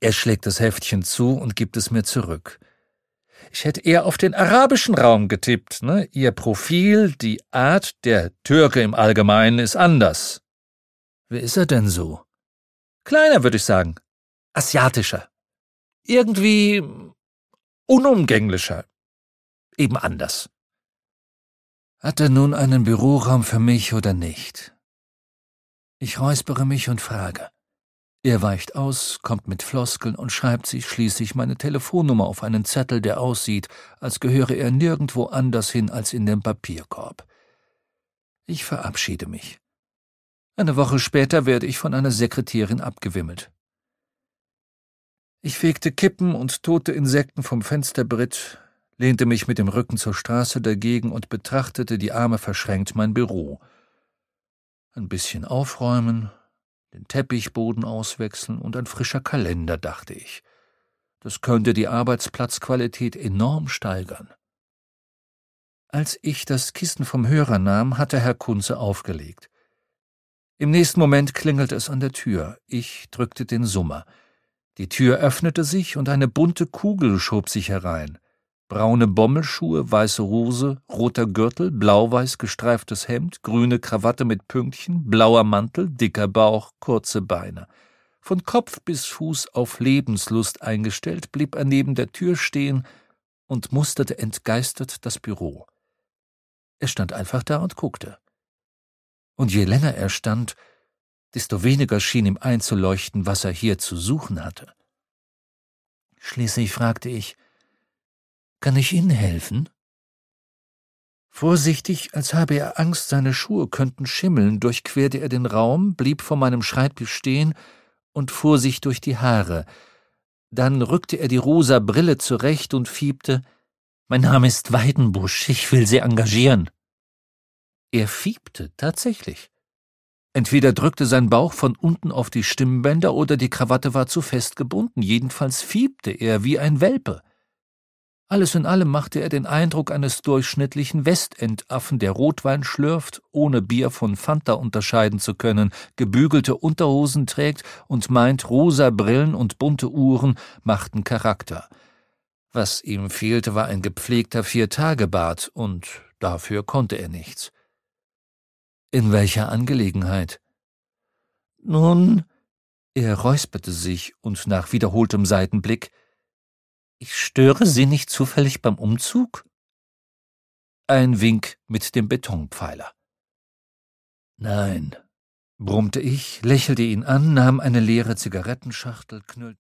Er schlägt das Heftchen zu und gibt es mir zurück. Ich hätte eher auf den arabischen Raum getippt. Ne? Ihr Profil, die Art der Türke im Allgemeinen ist anders. Wer ist er denn so? Kleiner, würde ich sagen. Asiatischer. Irgendwie unumgänglicher. Eben anders. Hat er nun einen Büroraum für mich oder nicht? Ich räuspere mich und frage. Er weicht aus, kommt mit Floskeln und schreibt sich schließlich meine Telefonnummer auf einen Zettel, der aussieht, als gehöre er nirgendwo anders hin als in den Papierkorb. Ich verabschiede mich. Eine Woche später werde ich von einer Sekretärin abgewimmelt. Ich fegte Kippen und tote Insekten vom Fensterbrett, lehnte mich mit dem Rücken zur Straße dagegen und betrachtete die Arme verschränkt mein Büro. Ein bisschen aufräumen, den Teppichboden auswechseln und ein frischer Kalender, dachte ich. Das könnte die Arbeitsplatzqualität enorm steigern. Als ich das Kissen vom Hörer nahm, hatte Herr Kunze aufgelegt. Im nächsten Moment klingelte es an der Tür. Ich drückte den Summer. Die Tür öffnete sich und eine bunte Kugel schob sich herein braune Bommelschuhe, weiße Hose, roter Gürtel, blau-weiß gestreiftes Hemd, grüne Krawatte mit Pünktchen, blauer Mantel, dicker Bauch, kurze Beine. Von Kopf bis Fuß auf Lebenslust eingestellt, blieb er neben der Tür stehen und musterte entgeistert das Büro. Er stand einfach da und guckte. Und je länger er stand, desto weniger schien ihm einzuleuchten, was er hier zu suchen hatte. Schließlich fragte ich, kann ich Ihnen helfen? Vorsichtig, als habe er Angst, seine Schuhe könnten schimmeln, durchquerte er den Raum, blieb vor meinem Schreibtisch stehen und fuhr sich durch die Haare. Dann rückte er die rosa Brille zurecht und fiebte Mein Name ist Weidenbusch, ich will Sie engagieren. Er fiebte tatsächlich. Entweder drückte sein Bauch von unten auf die Stimmbänder oder die Krawatte war zu fest gebunden, jedenfalls fiebte er wie ein Welpe. Alles in allem machte er den Eindruck eines durchschnittlichen Westendaffen, der Rotwein schlürft, ohne Bier von Fanta unterscheiden zu können, gebügelte Unterhosen trägt und meint, rosa Brillen und bunte Uhren machten Charakter. Was ihm fehlte, war ein gepflegter Viertagebart, und dafür konnte er nichts. In welcher Angelegenheit? Nun, er räusperte sich und nach wiederholtem Seitenblick ich störe Sie nicht zufällig beim Umzug? Ein Wink mit dem Betonpfeiler. Nein, brummte ich, lächelte ihn an, nahm eine leere Zigarettenschachtel, knüllte